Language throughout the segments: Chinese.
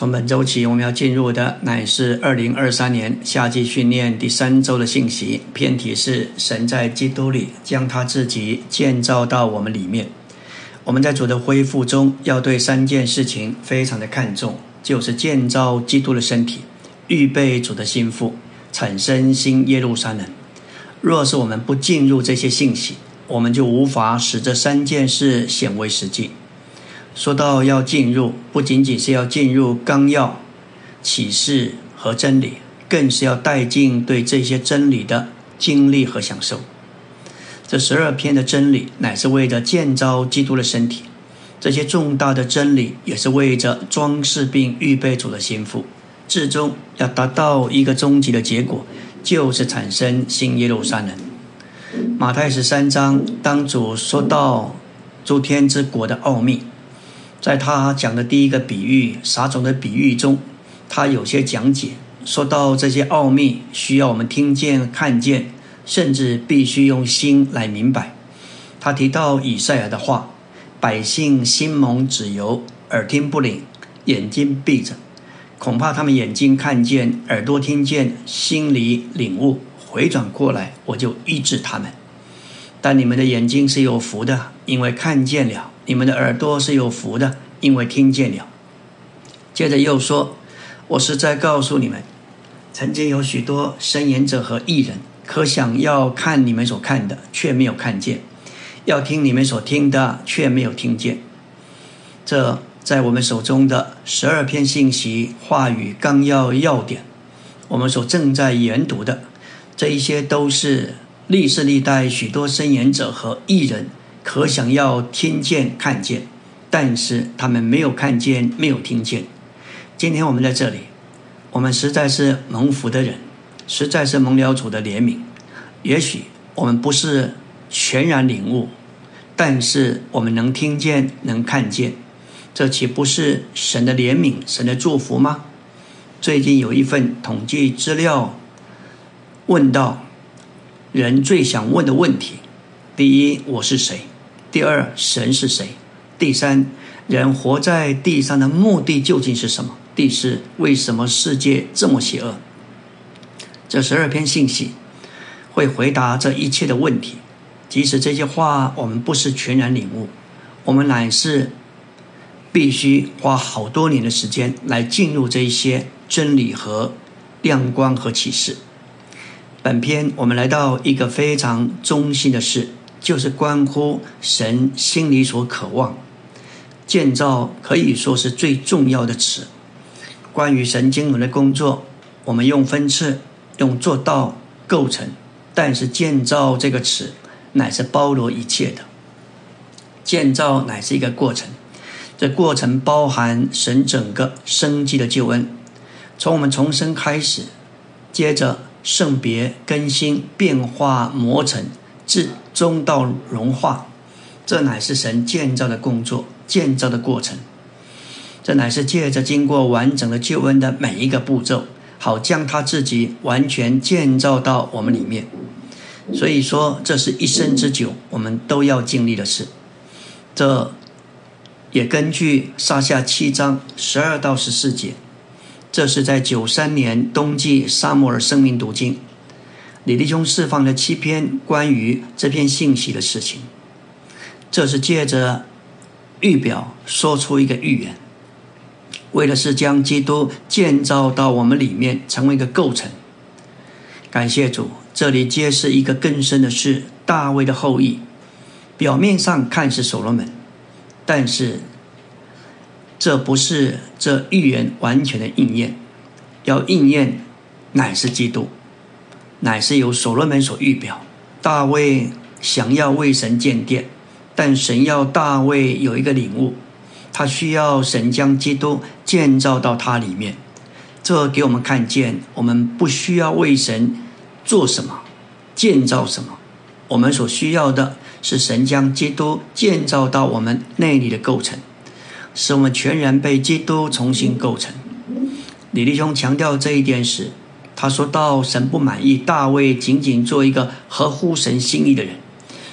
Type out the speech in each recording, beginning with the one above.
从本周起，我们要进入的乃是二零二三年夏季训练第三周的信息。偏题是神在基督里将他自己建造到我们里面。我们在主的恢复中，要对三件事情非常的看重，就是建造基督的身体，预备主的心腹，产生新耶路撒冷。若是我们不进入这些信息，我们就无法使这三件事显为实际。说到要进入，不仅仅是要进入纲要、启示和真理，更是要带进对这些真理的经历和享受。这十二篇的真理，乃是为着建造基督的身体；这些重大的真理，也是为着装饰并预备主的心腹。至终要达到一个终极的结果，就是产生新耶路撒冷。马太十三章，当主说到诸天之国的奥秘。在他讲的第一个比喻撒种的比喻中，他有些讲解，说到这些奥秘需要我们听见、看见，甚至必须用心来明白。他提到以赛亚的话：“百姓心蒙脂油，耳听不灵，眼睛闭着，恐怕他们眼睛看见，耳朵听见，心里领悟，回转过来，我就医治他们。但你们的眼睛是有福的，因为看见了。”你们的耳朵是有福的，因为听见了。接着又说：“我是在告诉你们，曾经有许多申言者和艺人，可想要看你们所看的，却没有看见；要听你们所听的，却没有听见。”这在我们手中的十二篇信息话语纲要要点，我们所正在研读的这一些，都是历世历代许多申言者和艺人。可想要听见、看见，但是他们没有看见、没有听见。今天我们在这里，我们实在是蒙福的人，实在是蒙了主的怜悯。也许我们不是全然领悟，但是我们能听见、能看见，这岂不是神的怜悯、神的祝福吗？最近有一份统计资料，问到人最想问的问题：第一，我是谁？第二，神是谁？第三，人活在地上的目的究竟是什么？第四，为什么世界这么邪恶？这十二篇信息会回答这一切的问题。即使这些话我们不是全然领悟，我们乃是必须花好多年的时间来进入这一些真理和亮光和启示。本篇我们来到一个非常中心的事。就是关乎神心里所渴望建造，可以说是最重要的词。关于神经文的工作，我们用分次、用做到构成，但是建造这个词乃是包罗一切的。建造乃是一个过程，这过程包含神整个生机的救恩，从我们重生开始，接着圣别、更新、变化、磨成。至终到融化，这乃是神建造的工作，建造的过程。这乃是借着经过完整的救恩的每一个步骤，好将他自己完全建造到我们里面。所以说，这是一生之久我们都要经历的事。这也根据撒下七章十二到十四节，这是在九三年冬季沙摩尔生命读经。李弟兄释放了七篇关于这篇信息的事情，这是借着预表说出一个预言，为的是将基督建造到我们里面，成为一个构成。感谢主，这里揭示一个更深的事：大卫的后裔。表面上看是所罗门，但是这不是这预言完全的应验，要应验乃是基督。乃是由所罗门所预表，大卫想要为神建殿，但神要大卫有一个领悟，他需要神将基督建造到他里面。这给我们看见，我们不需要为神做什么，建造什么，我们所需要的是神将基督建造到我们内里的构成，使我们全然被基督重新构成。李弟兄强调这一点时。他说到：“神不满意大卫仅仅做一个合乎神心意的人，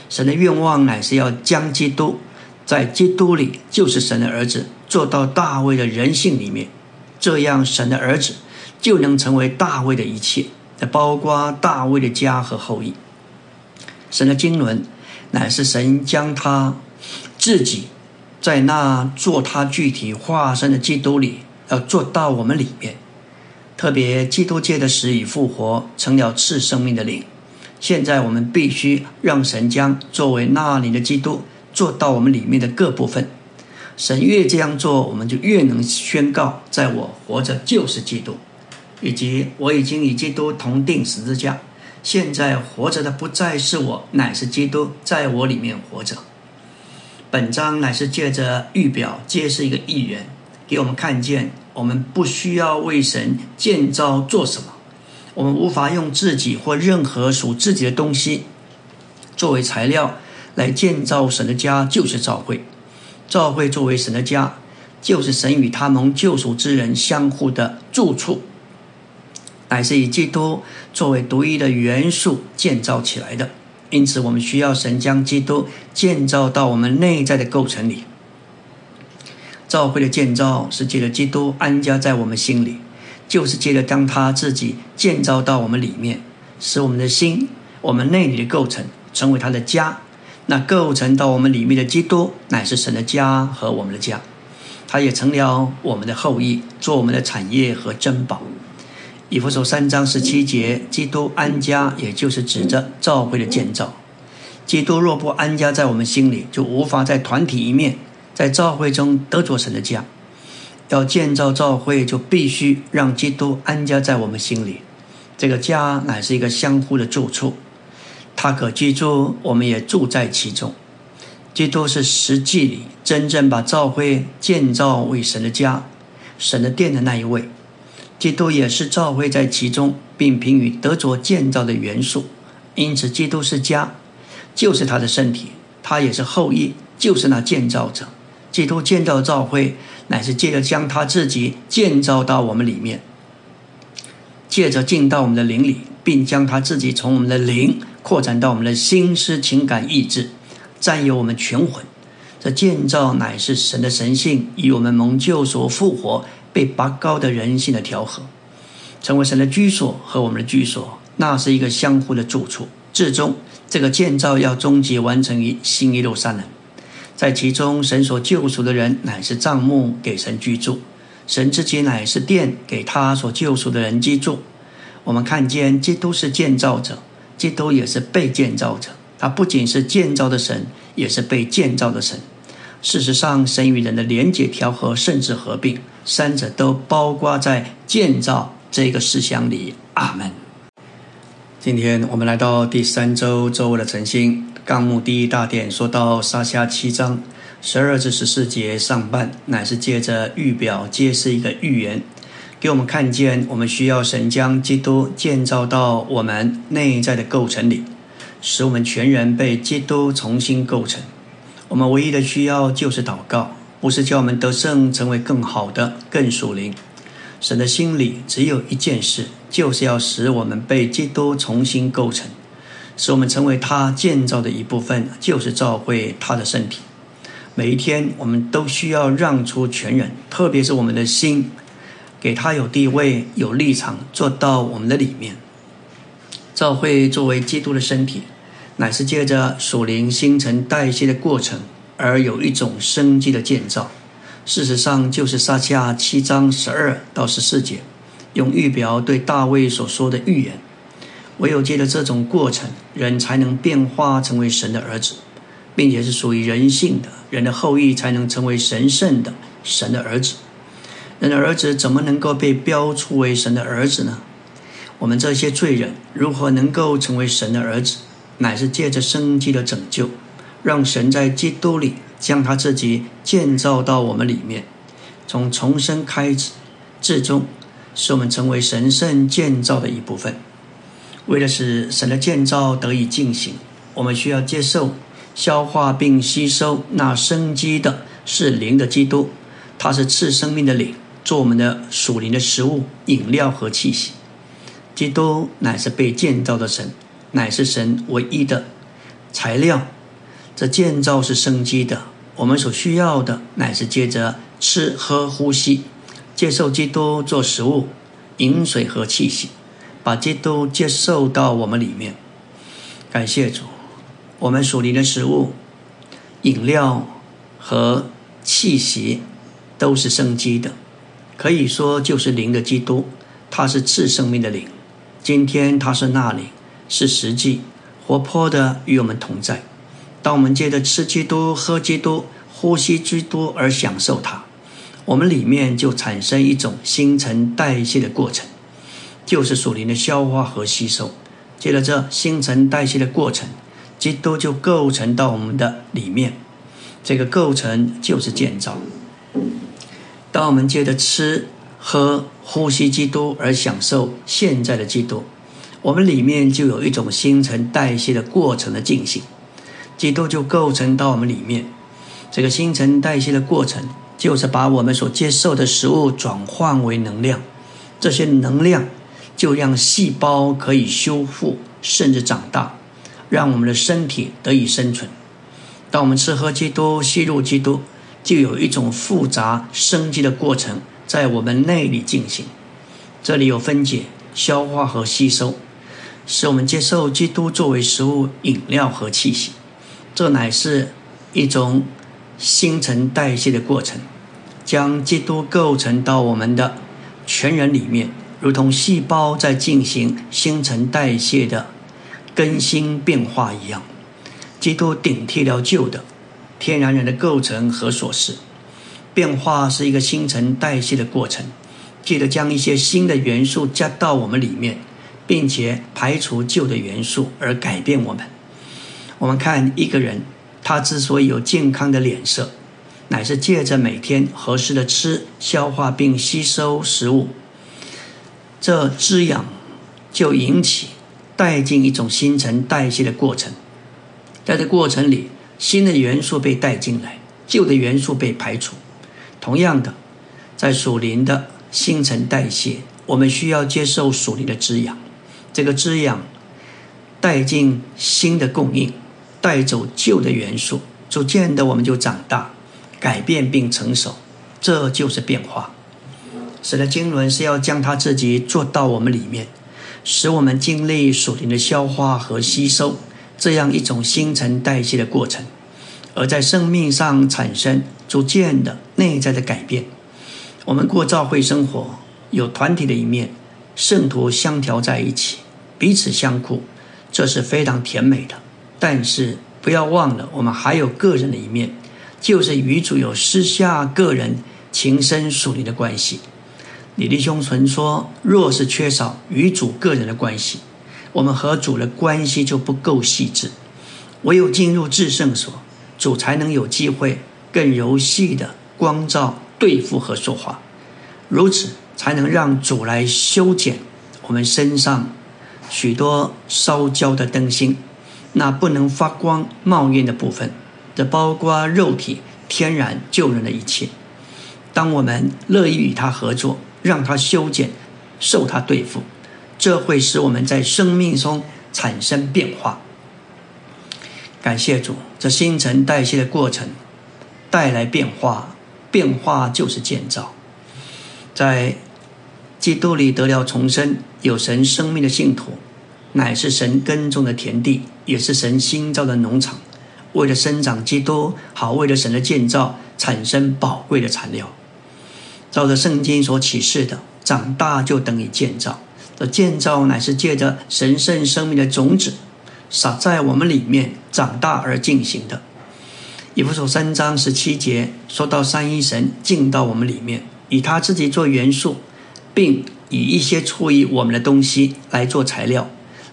神的愿望乃是要将基督在基督里，就是神的儿子，做到大卫的人性里面。这样神的儿子就能成为大卫的一切，包括大卫的家和后裔。神的经纶乃是神将他自己在那做他具体化身的基督里，要做到我们里面。特别基督界的死与复活成了赐生命的灵。现在我们必须让神将作为那里的基督做到我们里面的各部分。神越这样做，我们就越能宣告：在我活着就是基督，以及我已经与基督同定十字架。现在活着的不再是我，乃是基督在我里面活着。本章乃是借着预表揭示一个预言，给我们看见我们不需要为神建造做什么。我们无法用自己或任何属自己的东西作为材料来建造神的家，就是教会。教会作为神的家，就是神与他蒙救赎之人相互的住处，乃是以基督作为独一的元素建造起来的。因此，我们需要神将基督建造到我们内在的构成里。教会的建造是借着基督安家在我们心里。就是借着将他自己建造到我们里面，使我们的心、我们内里的构成成为他的家。那构成到我们里面的基督，乃是神的家和我们的家。他也成了我们的后裔，做我们的产业和珍宝。以弗所三章十七节，基督安家，也就是指着教会的建造。基督若不安家在我们心里，就无法在团体一面，在教会中得着神的家。要建造教会，就必须让基督安家在我们心里。这个家乃是一个相互的住处，他可居住，我们也住在其中。基督是实际里真正把教会建造为神的家、神的殿的那一位。基督也是教会在其中，并凭与得着建造的元素。因此，基督是家，就是他的身体；他也是后裔，就是那建造者。基督建造教会。乃是借着将他自己建造到我们里面，借着进到我们的灵里，并将他自己从我们的灵扩展到我们的心思、情感、意志，占有我们全魂。这建造乃是神的神性以我们蒙救所复活、被拔高的人性的调和，成为神的居所和我们的居所。那是一个相互的住处。至终，这个建造要终极完成于新耶路撒冷。在其中，神所救赎的人乃是帐幕给神居住，神自己乃是殿给他所救赎的人居住。我们看见基督是建造者，基督也是被建造者。他不仅是建造的神，也是被建造的神。事实上，神与人的连结、调和，甚至合并，三者都包括在建造这个思想里。阿门。今天我们来到第三周周围的晨星。纲目第一大点说到撒下七章十二至十四节上半，乃是借着预表揭示一个预言，给我们看见我们需要神将基督建造到我们内在的构成里，使我们全人被基督重新构成。我们唯一的需要就是祷告，不是叫我们得胜，成为更好的、更属灵。神的心里只有一件事，就是要使我们被基督重新构成。使我们成为他建造的一部分，就是召会他的身体。每一天，我们都需要让出全人，特别是我们的心，给他有地位、有立场，做到我们的里面。召会作为基督的身体，乃是借着属灵新陈代谢的过程，而有一种生机的建造。事实上，就是撒下七章十二到十四节，用预表对大卫所说的预言。唯有借着这种过程，人才能变化成为神的儿子，并且是属于人性的人的后裔，才能成为神圣的神的儿子。人的儿子怎么能够被标出为神的儿子呢？我们这些罪人如何能够成为神的儿子？乃是借着生机的拯救，让神在基督里将他自己建造到我们里面，从重生开始，至终使我们成为神圣建造的一部分。为了使神的建造得以进行，我们需要接受、消化并吸收那生机的是灵的基督，他是赐生命的灵，做我们的属灵的食物、饮料和气息。基督乃是被建造的神，乃是神唯一的材料。这建造是生机的，我们所需要的乃是接着吃喝呼吸，接受基督做食物、饮水和气息，把基督接受到我们里面。感谢主，我们属灵的食物、饮料和气息都是生机的，可以说就是灵的基督，它是赐生命的灵。今天它是那灵，是实际活泼的与我们同在。当我们借着吃基督、喝基督、呼吸基督而享受它，我们里面就产生一种新陈代谢的过程，就是属灵的消化和吸收。借着这新陈代谢的过程，基督就构成到我们的里面。这个构成就是建造。当我们借着吃、喝、呼吸基督而享受现在的基督，我们里面就有一种新陈代谢的过程的进行，基督就构成到我们里面。这个新陈代谢的过程，就是把我们所接受的食物转换为能量，这些能量就让细胞可以修复甚至长大，让我们的身体得以生存。当我们吃喝基督、吸入基督，就有一种复杂生机的过程。在我们内里进行，这里有分解、消化和吸收，使我们接受基督作为食物、饮料和气息。这乃是一种新陈代谢的过程，将基督构成到我们的全人里面，如同细胞在进行新陈代谢的更新变化一样。基督顶替了旧的天然人的构成和琐事。变化是一个新陈代谢的过程，记得将一些新的元素加到我们里面，并且排除旧的元素而改变我们。我们看一个人，他之所以有健康的脸色，乃是借着每天合适的吃、消化并吸收食物，这滋养就引起带进一种新陈代谢的过程。在这过程里，新的元素被带进来，旧的元素被排除。同样的，在属灵的新陈代谢，我们需要接受属灵的滋养。这个滋养带进新的供应，带走旧的元素，逐渐的我们就长大、改变并成熟。这就是变化。使得经纶是要将他自己做到我们里面，使我们经历属灵的消化和吸收这样一种新陈代谢的过程，而在生命上产生。逐渐的内在的改变，我们过教会生活，有团体的一面，圣徒相调在一起，彼此相顾，这是非常甜美的。但是不要忘了，我们还有个人的一面，就是与主有私下个人情深属灵的关系。李弟兄曾说，若是缺少与主个人的关系，我们和主的关系就不够细致。唯有进入至圣所，主才能有机会。更柔细的光照对付和说话，如此才能让主来修剪我们身上许多烧焦的灯芯，那不能发光冒烟的部分，这包括肉体天然救人的一切。当我们乐意与他合作，让他修剪，受他对付，这会使我们在生命中产生变化。感谢主，这新陈代谢的过程。带来变化，变化就是建造。在基督里得了重生，有神生命的信徒，乃是神耕种的田地，也是神新造的农场。为了生长基督，好为了神的建造产生宝贵的材料。照着圣经所启示的，长大就等于建造。这建造乃是借着神圣生命的种子撒在我们里面长大而进行的。以弗所三章十七节说到三一神进到我们里面，以他自己做元素，并以一些出于我们的东西来做材料，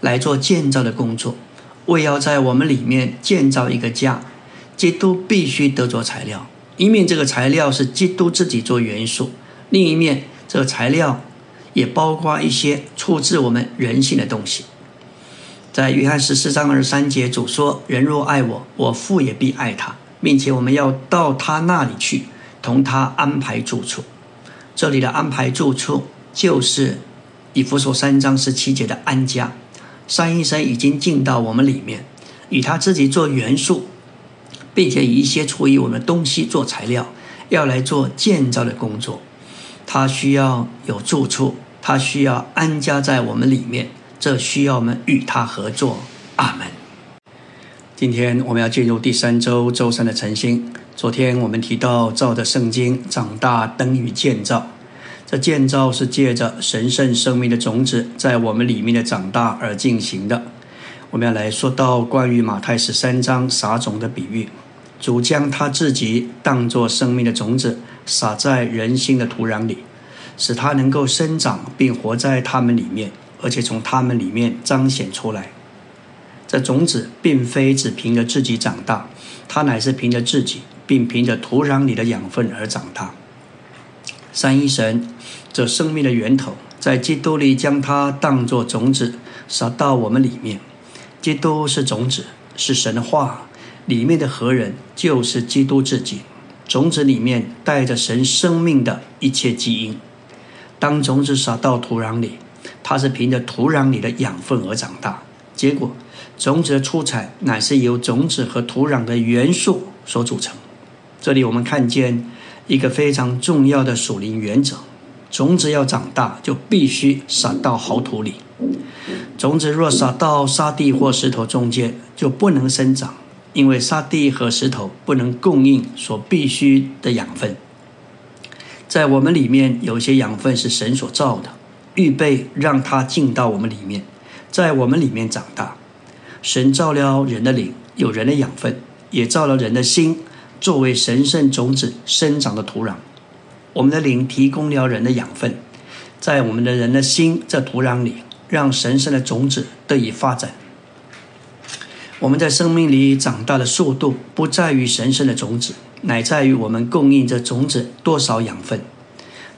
来做建造的工作，为要在我们里面建造一个家。基督必须得着材料，一面这个材料是基督自己做元素，另一面这个材料也包括一些出自我们人性的东西。在约翰十四章二十三节，主说：“人若爱我，我父也必爱他。”并且我们要到他那里去，同他安排住处。这里的安排住处，就是以弗所三章十七节的安家。三一神已经进到我们里面，以他自己做元素，并且以一些出于我们东西做材料，要来做建造的工作。他需要有住处，他需要安家在我们里面，这需要我们与他合作。阿门。今天我们要进入第三周周三的晨星。昨天我们提到，照着圣经长大等于建造。这建造是借着神圣生命的种子在我们里面的长大而进行的。我们要来说到关于马太十三章撒种的比喻，主将他自己当作生命的种子撒在人心的土壤里，使它能够生长并活在他们里面，而且从他们里面彰显出来。这种子并非只凭着自己长大，它乃是凭着自己，并凭着土壤里的养分而长大。三一神，这生命的源头，在基督里将它当作种子撒到我们里面。基督是种子，是神的话，里面的何人就是基督自己。种子里面带着神生命的一切基因。当种子撒到土壤里，它是凭着土壤里的养分而长大。结果，种子的出产乃是由种子和土壤的元素所组成。这里我们看见。一个非常重要的属灵原则：种子要长大，就必须撒到好土里。种子若撒到沙地或石头中间，就不能生长，因为沙地和石头不能供应所必须的养分。在我们里面，有些养分是神所造的，预备让它进到我们里面，在我们里面长大。神造了人的灵，有人的养分，也造了人的心。作为神圣种子生长的土壤，我们的灵提供了人的养分，在我们的人的心这土壤里，让神圣的种子得以发展。我们在生命里长大的速度，不在于神圣的种子，乃在于我们供应这种子多少养分。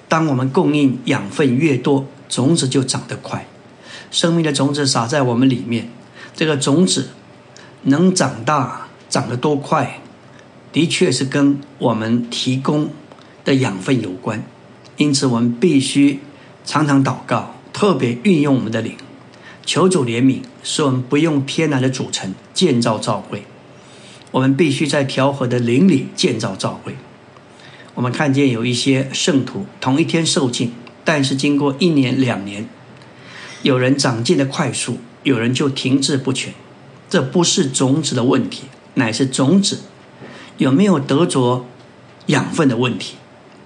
当我们供应养分越多，种子就长得快。生命的种子撒在我们里面，这个种子能长大，长得多快？的确是跟我们提供的养分有关，因此我们必须常常祷告，特别运用我们的灵，求主怜悯，使我们不用天然的组成建造教会。我们必须在调和的灵里建造教会。我们看见有一些圣徒同一天受尽，但是经过一年两年，有人长进的快速，有人就停滞不前。这不是种子的问题，乃是种子。有没有得着养分的问题？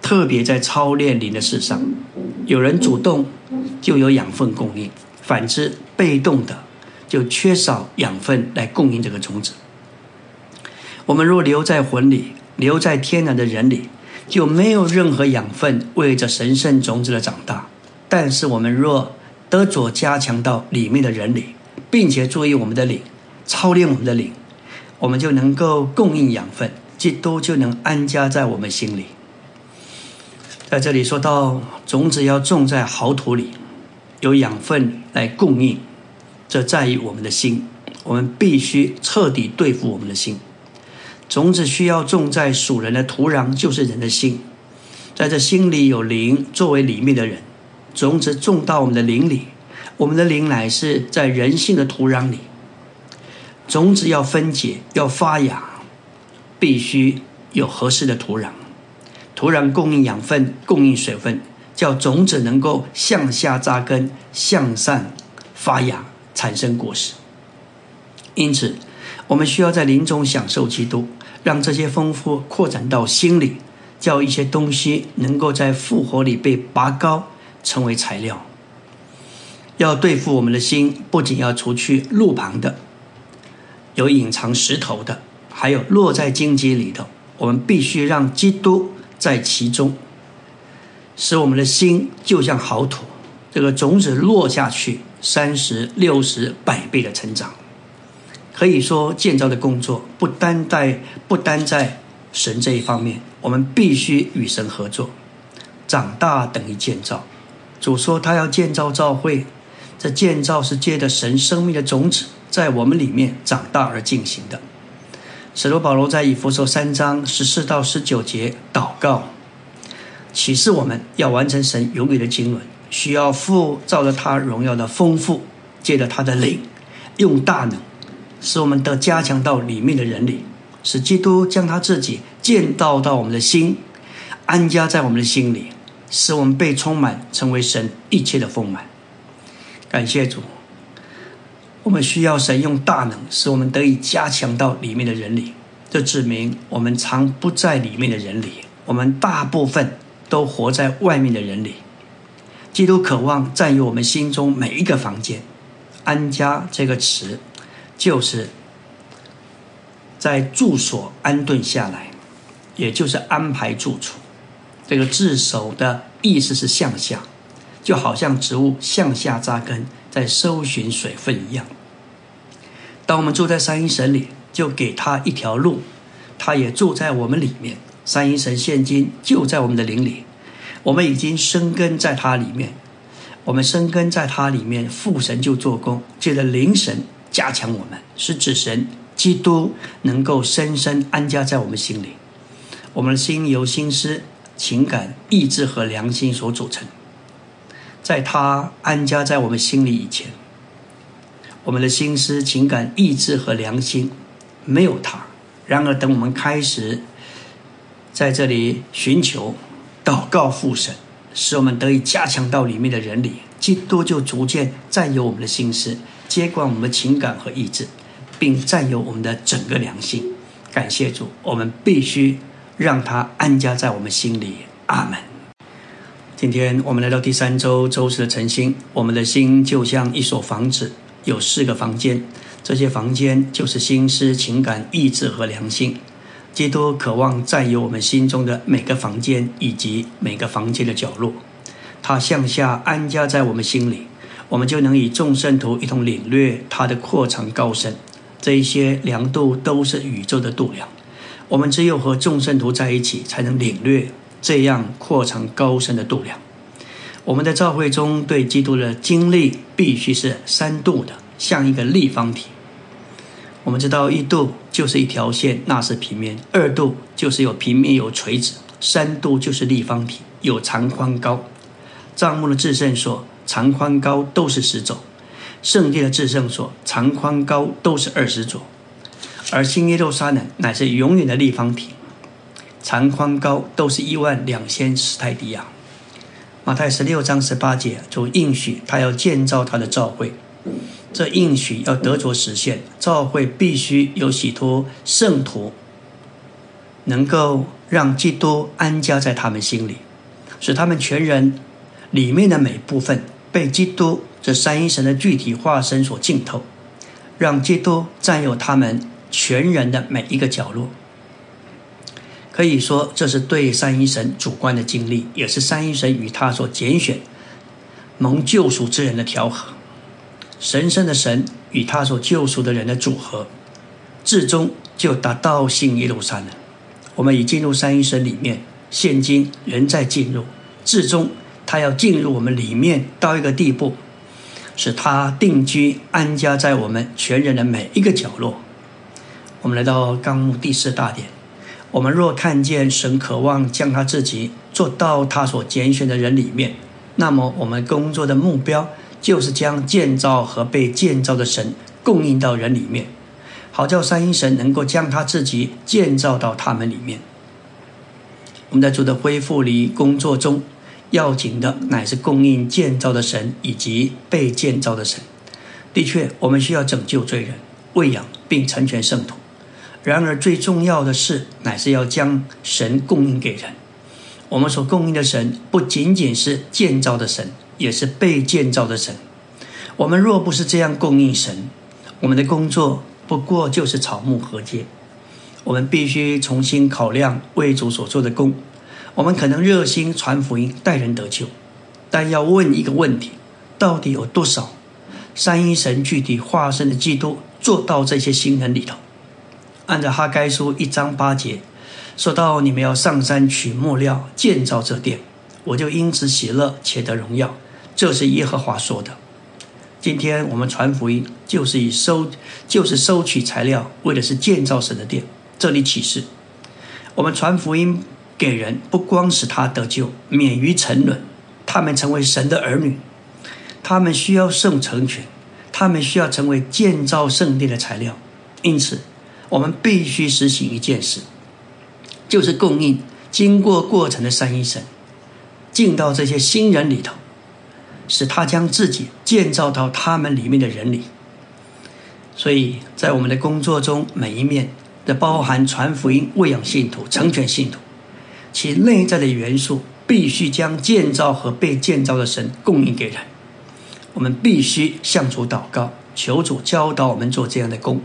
特别在操练灵的事上，有人主动就有养分供应；反之，被动的就缺少养分来供应这个种子。我们若留在魂里，留在天然的人里，就没有任何养分为着神圣种子的长大。但是，我们若得着加强到里面的人里，并且注意我们的灵，操练我们的灵。我们就能够供应养分，基督就能安家在我们心里。在这里说到种子要种在好土里，有养分来供应，这在于我们的心。我们必须彻底对付我们的心。种子需要种在属人的土壤，就是人的心。在这心里有灵作为里面的人，种子种到我们的灵里，我们的灵乃是在人性的土壤里。种子要分解、要发芽，必须有合适的土壤。土壤供应养分、供应水分，叫种子能够向下扎根、向上发芽、产生果实。因此，我们需要在林中享受基督，让这些丰富扩展到心里，叫一些东西能够在复活里被拔高，成为材料。要对付我们的心，不仅要除去路旁的。有隐藏石头的，还有落在荆棘里头，我们必须让基督在其中，使我们的心就像好土，这个种子落下去，三十六十百倍的成长。可以说，建造的工作不单在不单在神这一方面，我们必须与神合作。长大等于建造。主说他要建造教会，这建造是借着神生命的种子。在我们里面长大而进行的。使徒保罗在以弗所三章十四到十九节祷告，启示我们要完成神永远的经纶，需要父照着他荣耀的丰富，借着他的灵，用大能，使我们得加强到里面的人里，使基督将他自己建造到我们的心，安家在我们的心里，使我们被充满，成为神一切的丰满。感谢主，我们需要神用大能，使我们得以加强到里面的人里。这指明我们常不在里面的人里，我们大部分都活在外面的人里。基督渴望占有我们心中每一个房间。安家这个词，就是在住所安顿下来，也就是安排住处。这个自首的意思是向下，就好像植物向下扎根，在搜寻水分一样。当我们住在三一神里，就给他一条路，他也住在我们里面。三一神现今就在我们的灵里，我们已经生根在他里面。我们生根在他里面，父神就做工，借着灵神加强我们，使子神基督能够深深安家在我们心里。我们的心由心思、情感、意志和良心所组成。在他安家在我们心里以前，我们的心思、情感、意志和良心没有他。然而，等我们开始在这里寻求、祷告父神。使我们得以加强到里面的人里，基督就逐渐占有我们的心思，接管我们的情感和意志，并占有我们的整个良心。感谢主，我们必须让他安家在我们心里。阿门。今天我们来到第三周周四的晨星，我们的心就像一所房子，有四个房间，这些房间就是心思、情感、意志和良心。基督渴望占有我们心中的每个房间以及每个房间的角落，他向下安家在我们心里，我们就能与众圣徒一同领略他的扩长高深。这一些量度都是宇宙的度量，我们只有和众圣徒在一起，才能领略这样扩长高深的度量。我们在教会中对基督的经历必须是三度的，像一个立方体。我们知道一度就是一条线，那是平面；二度就是有平面有垂直；三度就是立方体，有长宽高。帐幕的至圣所长宽高都是十肘，圣殿的至圣所长宽高都是二十肘，而新耶路撒冷乃是永远的立方体，长宽高都是一万两千史泰迪亚。马太十六章十八节主应许他要建造他的教会。这应许要得着实现，教会必须有许多圣徒，能够让基督安家在他们心里，使他们全人里面的每部分被基督这三一神的具体化身所浸透，让基督占有他们全人的每一个角落。可以说，这是对三一神主观的经历，也是三一神与他所拣选蒙救赎之人的调和。神圣的神与他所救赎的人的组合，至终就达到新耶路撒冷。我们已进入三一神里面，现今仍在进入。至终，他要进入我们里面到一个地步，使他定居安家在我们全人的每一个角落。我们来到纲目第四大点。我们若看见神渴望将他自己做到他所拣选的人里面，那么我们工作的目标。就是将建造和被建造的神供应到人里面，好叫三一神能够将他自己建造到他们里面。我们在主的恢复里工作中，要紧的乃是供应建造的神以及被建造的神。的确，我们需要拯救罪人、喂养并成全圣徒。然而，最重要的是，乃是要将神供应给人。我们所供应的神，不仅仅是建造的神。也是被建造的神。我们若不是这样供应神，我们的工作不过就是草木禾秸。我们必须重新考量为主所做的工。我们可能热心传福音、待人得救，但要问一个问题：到底有多少三一神具体化身的基督做到这些新人里头？按照哈该书一章八节说到：“你们要上山取木料，建造这殿，我就因此喜乐，且得荣耀。”这是耶和华说的。今天我们传福音，就是以收，就是收取材料，为的是建造神的殿。这里启示，我们传福音给人，不光使他得救，免于沉沦，他们成为神的儿女，他们需要圣成全，他们需要成为建造圣殿的材料。因此，我们必须实行一件事，就是供应经过过程的三一神。进到这些新人里头，使他将自己建造到他们里面的人里。所以在我们的工作中，每一面的包含传福音、喂养信徒、成全信徒，其内在的元素必须将建造和被建造的神供应给人。我们必须向主祷告，求主教导我们做这样的工。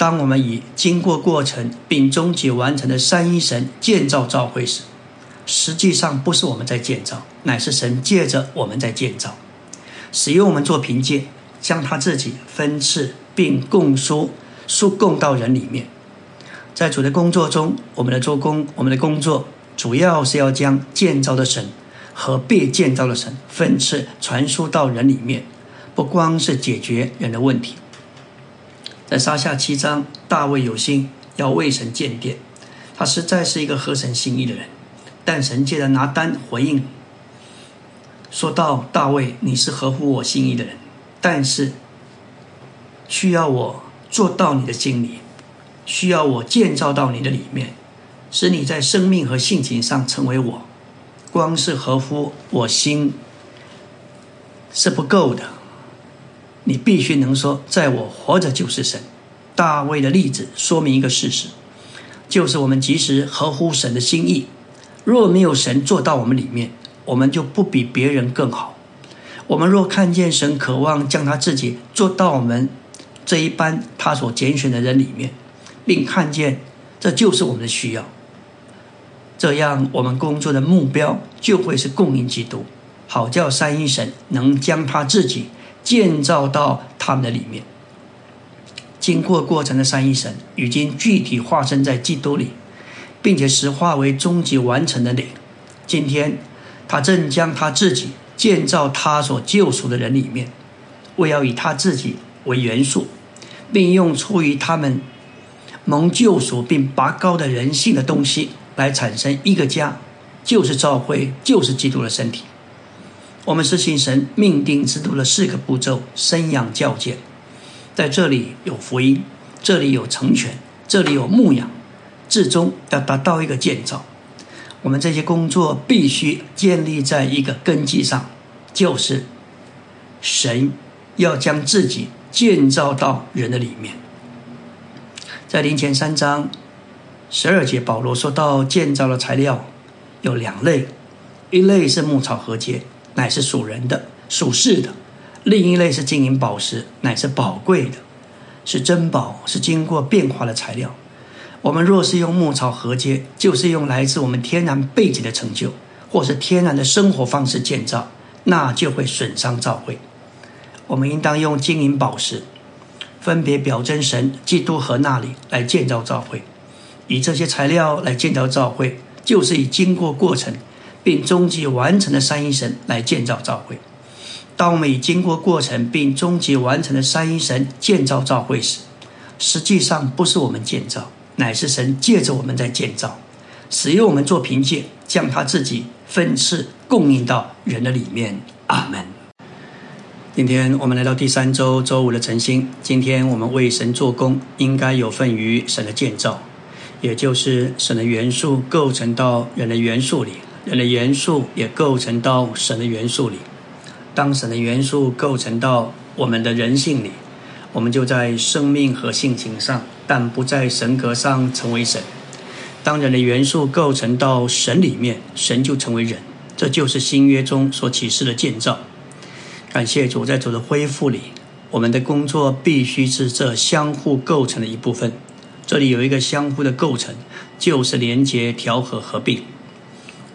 当我们以经过过程并终极完成的三一神建造召会时，实际上不是我们在建造，乃是神借着我们在建造，使用我们做凭借，将他自己分赐并供输输供到人里面。在主的工作中，我们的做工，我们的工作主要是要将建造的神和被建造的神分赐传输到人里面，不光是解决人的问题。在沙下七章，大卫有心要为神建殿，他实在是一个合神心意的人。但神借着拿单回应，说到：“大卫，你是合乎我心意的人，但是需要我做到你的心里，需要我建造到你的里面，使你在生命和性情上成为我。光是合乎我心是不够的。”你必须能说，在我活着就是神。大卫的例子说明一个事实，就是我们即使合乎神的心意，若没有神做到我们里面，我们就不比别人更好。我们若看见神渴望将他自己做到我们这一班他所拣选的人里面，并看见这就是我们的需要，这样我们工作的目标就会是供应基督，好叫三一神能将他自己。建造到他们的里面，经过过程的三一神已经具体化身在基督里，并且实化为终极完成的灵。今天，他正将他自己建造他所救赎的人里面，为要以他自己为元素，并用出于他们蒙救赎并拔高的人性的东西来产生一个家，就是教会，就是基督的身体。我们是信神命定制度的四个步骤：生养教诫，在这里有福音，这里有成全，这里有牧养，至终要达到一个建造。我们这些工作必须建立在一个根基上，就是神要将自己建造到人的里面。在林前三章十二节，保罗说到建造的材料有两类，一类是牧草和秸。乃是属人的、属世的；另一类是金银宝石，乃是宝贵的，是珍宝，是经过变化的材料。我们若是用木草合接，就是用来自我们天然背景的成就，或是天然的生活方式建造，那就会损伤教会。我们应当用金银宝石，分别表征神、基督和那里来建造教会。以这些材料来建造教会，就是以经过过程。并终极完成的三一神来建造教会。当我们已经过过程并终极完成的三一神建造教会时，实际上不是我们建造，乃是神借着我们在建造，使用我们做凭借，将他自己分赐供应到人的里面。阿门。今天我们来到第三周周五的晨星。今天我们为神做工，应该有份于神的建造，也就是神的元素构成到人的元素里。人的元素也构成到神的元素里。当神的元素构成到我们的人性里，我们就在生命和性情上，但不在神格上成为神。当人的元素构成到神里面，神就成为人。这就是新约中所启示的建造。感谢主，在主的恢复里，我们的工作必须是这相互构成的一部分。这里有一个相互的构成，就是连接、调和、合并。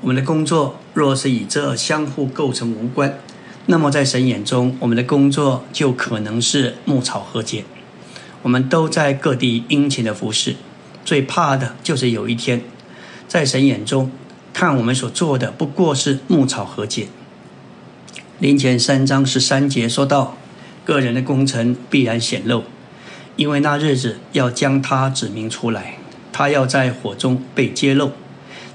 我们的工作若是与这相互构成无关，那么在神眼中，我们的工作就可能是牧草和解。我们都在各地殷勤的服侍，最怕的就是有一天，在神眼中看我们所做的不过是牧草和解。林前三章十三节说到，个人的工程必然显露，因为那日子要将它指明出来，它要在火中被揭露。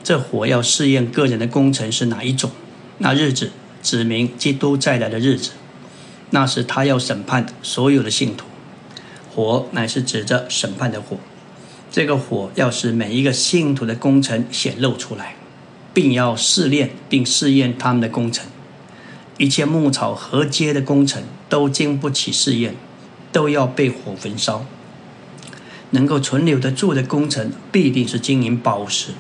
这火要试验个人的工程是哪一种？那日子指明基督再来的日子，那是他要审判所有的信徒。火乃是指着审判的火，这个火要使每一个信徒的工程显露出来。并要试炼并试验他们的工程。一切牧草和街的工程都经不起试验，都要被火焚烧。能够存留得住的工程，必定是金银宝石，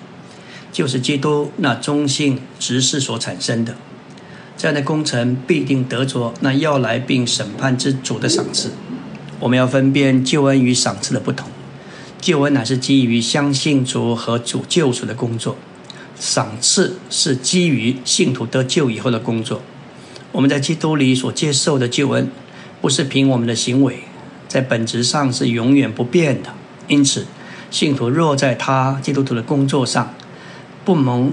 就是基督那中性执事所产生的。这样的工程必定得着那要来并审判之主的赏赐。我们要分辨救恩与赏赐的不同。救恩乃是基于相信主和主救赎的工作，赏赐是基于信徒得救以后的工作。我们在基督里所接受的救恩，不是凭我们的行为，在本质上是永远不变的。因此，信徒若在他基督徒的工作上不蒙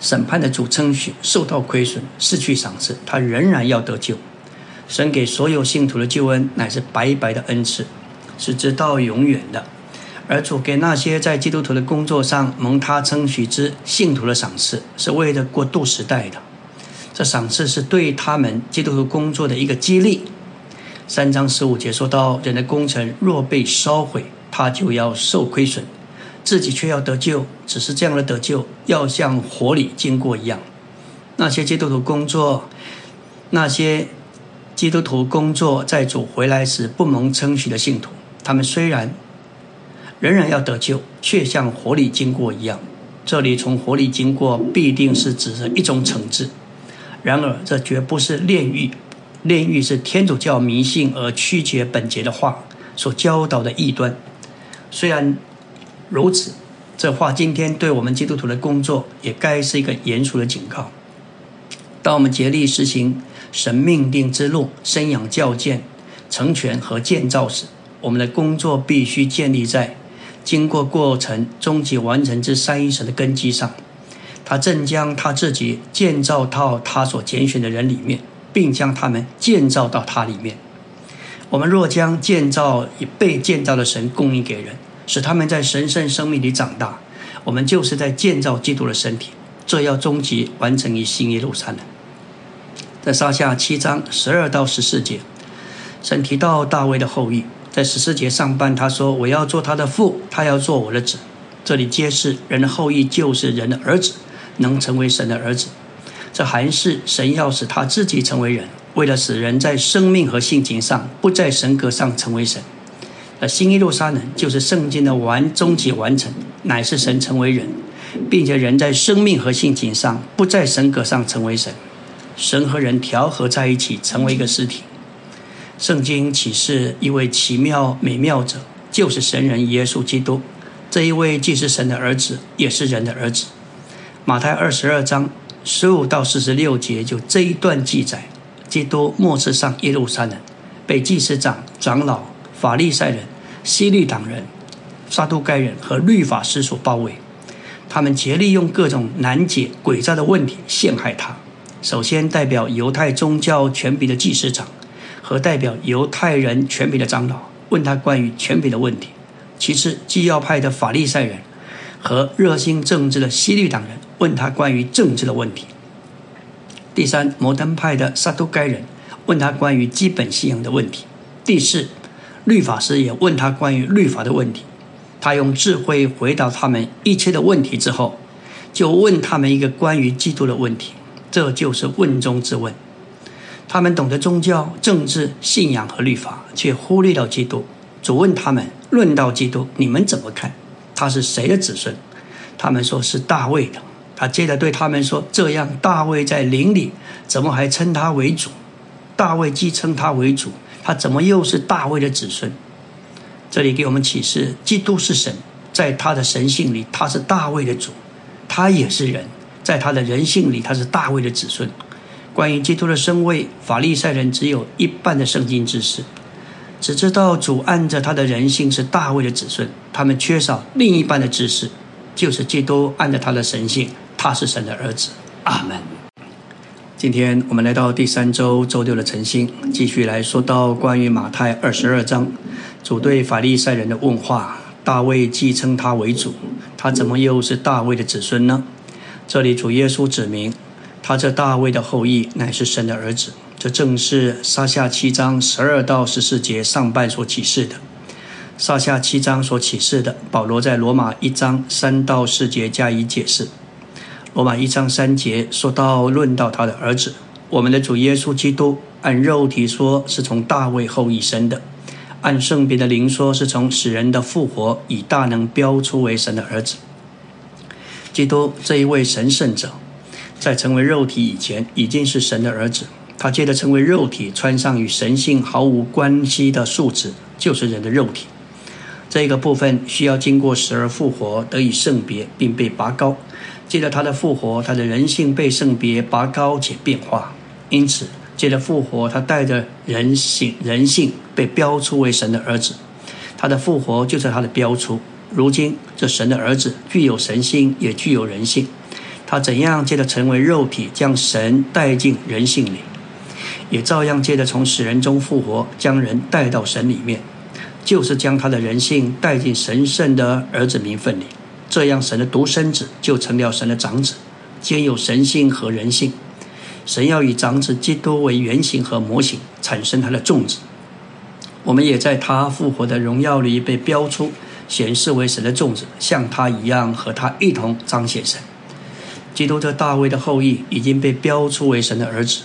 审判的主称许，受到亏损，失去赏赐，他仍然要得救。神给所有信徒的救恩乃是白白的恩赐，是直到永远的；而主给那些在基督徒的工作上蒙他称许之信徒的赏赐，是为了过渡时代的。这赏赐是对他们基督徒工作的一个激励。三章十五节说到：人的工程若被烧毁，他就要受亏损，自己却要得救。只是这样的得救，要像火里经过一样。那些基督徒工作，那些基督徒工作在主回来时不蒙称许的信徒，他们虽然仍然要得救，却像火里经过一样。这里从火里经过，必定是指着一种惩治。然而，这绝不是炼狱。炼狱是天主教迷信而曲解本节的话所教导的异端。虽然如此，这话今天对我们基督徒的工作也该是一个严肃的警告。当我们竭力实行神命定之路、生养教建、成全和建造时，我们的工作必须建立在经过过程、终极完成之三一神的根基上。他正将他自己建造到他所拣选的人里面。并将他们建造到他里面。我们若将建造与被建造的神供应给人，使他们在神圣生命里长大，我们就是在建造基督的身体。这要终极完成于新耶路撒冷。在撒下七章十二到十四节，神提到大卫的后裔。在十四节上半，他说：“我要做他的父，他要做我的子。”这里揭示人的后裔就是人的儿子，能成为神的儿子。这还是神要使他自己成为人，为了使人在生命和性情上不在神格上成为神。而新耶路撒冷就是圣经的完终极完成，乃是神成为人，并且人在生命和性情上不在神格上成为神。神和人调和在一起，成为一个实体。圣经启示一位奇妙美妙者，就是神人耶稣基督。这一位既是神的儿子，也是人的儿子。马太二十二章。十五到四十六节，就这一段记载，基督末次上耶路撒冷，被祭司长、长老、法利赛人、西律党人、撒都该人和律法师所包围。他们竭力用各种难解诡诈的问题陷害他。首先，代表犹太宗教权柄的祭司长和代表犹太人权柄的长老问他关于权柄的问题；其次，纪要派的法利赛人和热心政治的西律党人。问他关于政治的问题。第三，摩登派的撒都该人问他关于基本信仰的问题。第四，律法师也问他关于律法的问题。他用智慧回答他们一切的问题之后，就问他们一个关于基督的问题。这就是问中之问。他们懂得宗教、政治、信仰和律法，却忽略了基督。主问他们：论到基督，你们怎么看？他是谁的子孙？他们说是大卫的。他接着对他们说：“这样，大卫在灵里，怎么还称他为主？大卫既称他为主，他怎么又是大卫的子孙？这里给我们启示：基督是神，在他的神性里，他是大卫的主；他也是人，在他的人性里，他是大卫的子孙。关于基督的身位，法利赛人只有一半的圣经知识，只知道主按着他的人性是大卫的子孙，他们缺少另一半的知识，就是基督按着他的神性。”他是神的儿子，阿门。今天我们来到第三周周六的晨星，继续来说到关于马太二十二章主对法利赛人的问话。大卫既称他为主，他怎么又是大卫的子孙呢？这里主耶稣指明，他这大卫的后裔乃是神的儿子。这正是撒下七章十二到十四节上半所启示的。撒下七章所启示的，保罗在罗马一章三到四节加以解释。罗马一章三节说到论到他的儿子，我们的主耶稣基督，按肉体说是从大卫后裔生的，按圣别的灵说是从死人的复活以大能标出为神的儿子。基督这一位神圣者，在成为肉体以前已经是神的儿子。他接着成为肉体，穿上与神性毫无关系的素质，就是人的肉体。这个部分需要经过死而复活，得以圣别，并被拔高。借着他的复活，他的人性被圣别、拔高且变化。因此，借着复活，他带着人性，人性被标出为神的儿子。他的复活就是他的标出。如今，这神的儿子具有神性，也具有人性。他怎样借着成为肉体，将神带进人性里，也照样借着从死人中复活，将人带到神里面，就是将他的人性带进神圣的儿子名分里。这样，神的独生子就成了神的长子，兼有神性和人性。神要以长子基督为原型和模型，产生他的种子。我们也在他复活的荣耀里被标出。显示为神的种子，像他一样和他一同彰显神。基督这大卫的后裔已经被标出为神的儿子，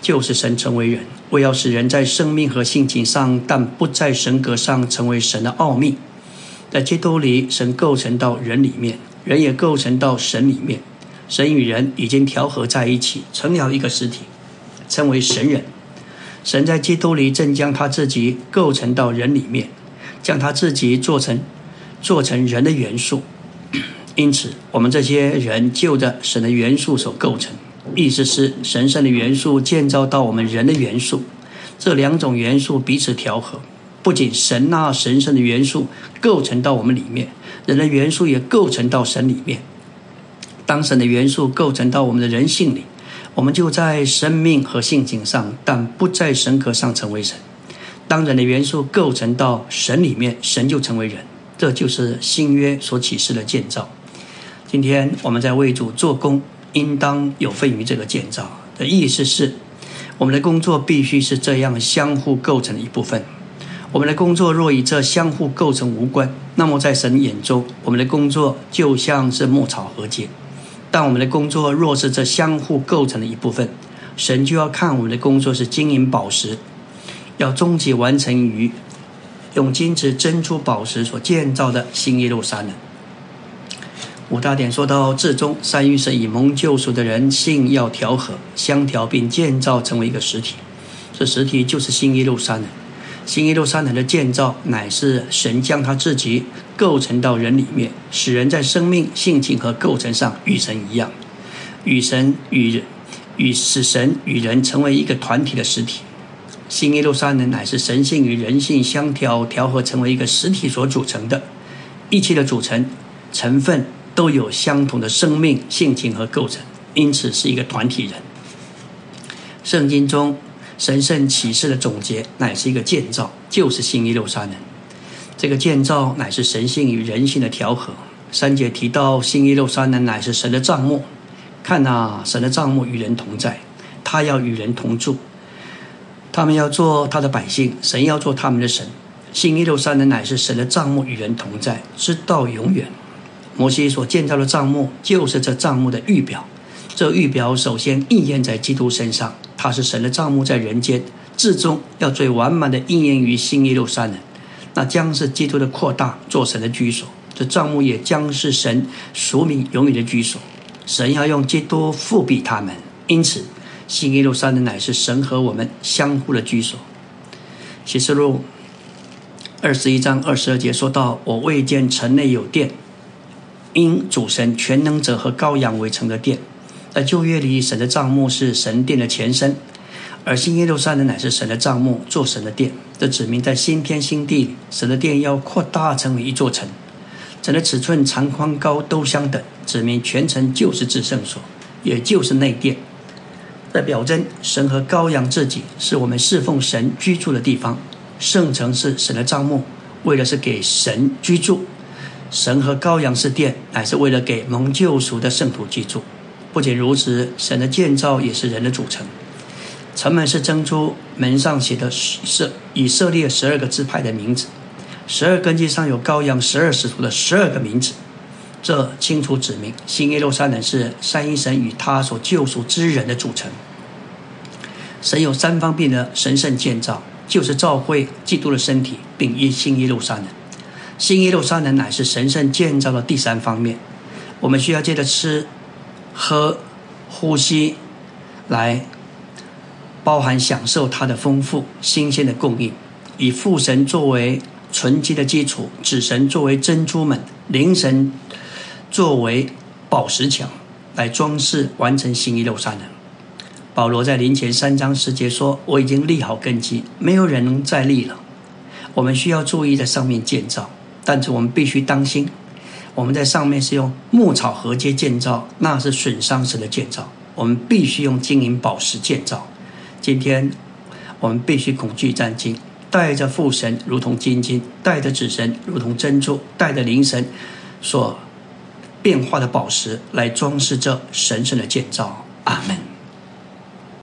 就是神成为人，为要使人在生命和性情上，但不在神格上成为神的奥秘。在基督里，神构成到人里面，人也构成到神里面。神与人已经调和在一起，成了一个实体，称为神人。神在基督里正将他自己构成到人里面。将他自己做成，做成人的元素，因此我们这些人就着神的元素所构成。意思是神圣的元素建造到我们人的元素，这两种元素彼此调和。不仅神那神圣的元素构成到我们里面，人的元素也构成到神里面。当神的元素构成到我们的人性里，我们就在生命和性情上，但不在神格上成为神。当人的元素构成到神里面，神就成为人，这就是新约所启示的建造。今天我们在为主做工，应当有份于这个建造的意思是，我们的工作必须是这样相互构成的一部分。我们的工作若与这相互构成无关，那么在神眼中，我们的工作就像是牧草和解；但我们的工作若是这相互构成的一部分，神就要看我们的工作是金银宝石。要终极完成于用金子、珍珠、宝石所建造的新耶路撒冷。五大点说到至终，三于是以蒙救赎的人性要调和、相调，并建造成为一个实体。这实体就是新耶路撒冷。新耶路撒冷的建造，乃是神将他自己构成到人里面，使人在生命、性情和构成上与神一样，与神与人与使神与人成为一个团体的实体。新耶路撒冷乃是神性与人性相调调和成为一个实体所组成的，一切的组成成分都有相同的生命性情和构成，因此是一个团体人。圣经中神圣启示的总结乃是一个建造，就是新耶路撒冷。这个建造乃是神性与人性的调和。三节提到新耶路撒冷乃是神的帐幕，看呐，神的帐幕与人同在，他要与人同住。他们要做他的百姓，神要做他们的神。新耶路撒冷乃是神的帐幕，与人同在，直到永远。摩西所建造的帐幕，就是这帐幕的预表。这预表首先应验在基督身上，他是神的帐幕在人间，至终要最完满的应验于新耶路撒冷。那将是基督的扩大，做神的居所。这帐幕也将是神属民永远的居所。神要用基督复辟他们，因此。新耶路撒冷乃是神和我们相互的居所。启示录二十一章二十二节说到：“我未见城内有殿，因主神全能者和羔羊为成的殿。”在旧约里，神的帐幕是神殿的前身，而新耶路撒冷乃是神的帐幕，做神的殿。这指明在新天新地里，神的殿要扩大成为一座城，城的尺寸、长、宽、高都相等，指明全城就是至圣所，也就是内殿。的表征，神和羔羊自己是我们侍奉神居住的地方。圣城是神的帐幕，为的是给神居住；神和羔羊是殿，乃是为了给蒙救赎的圣徒居住。不仅如此，神的建造也是人的组成。城门是珍珠，门上写的是以色列十二个支派的名字，十二根基上有羔羊十二使徒的十二个名字。这清楚指明，新耶路撒冷是三一神与他所救赎之人的组成。神有三方面的神圣建造，就是召会基督的身体，并一新耶路撒冷。新耶路撒冷乃是神圣建造的第三方面。我们需要借着吃、喝、呼吸，来包含享受它的丰富、新鲜的供应，以父神作为纯洁的基础，子神作为珍珠们，灵神作为宝石墙，来装饰完成新耶路撒冷。保罗在临前三章十节说：“我已经立好根基，没有人能再立了。”我们需要注意在上面建造。但是我们必须当心，我们在上面是用牧草合接建造，那是损伤神的建造。我们必须用金银宝石建造。今天我们必须恐惧战兢，带着父神如同金金，带着子神如同珍珠，带着灵神所变化的宝石来装饰这神圣的建造。阿门。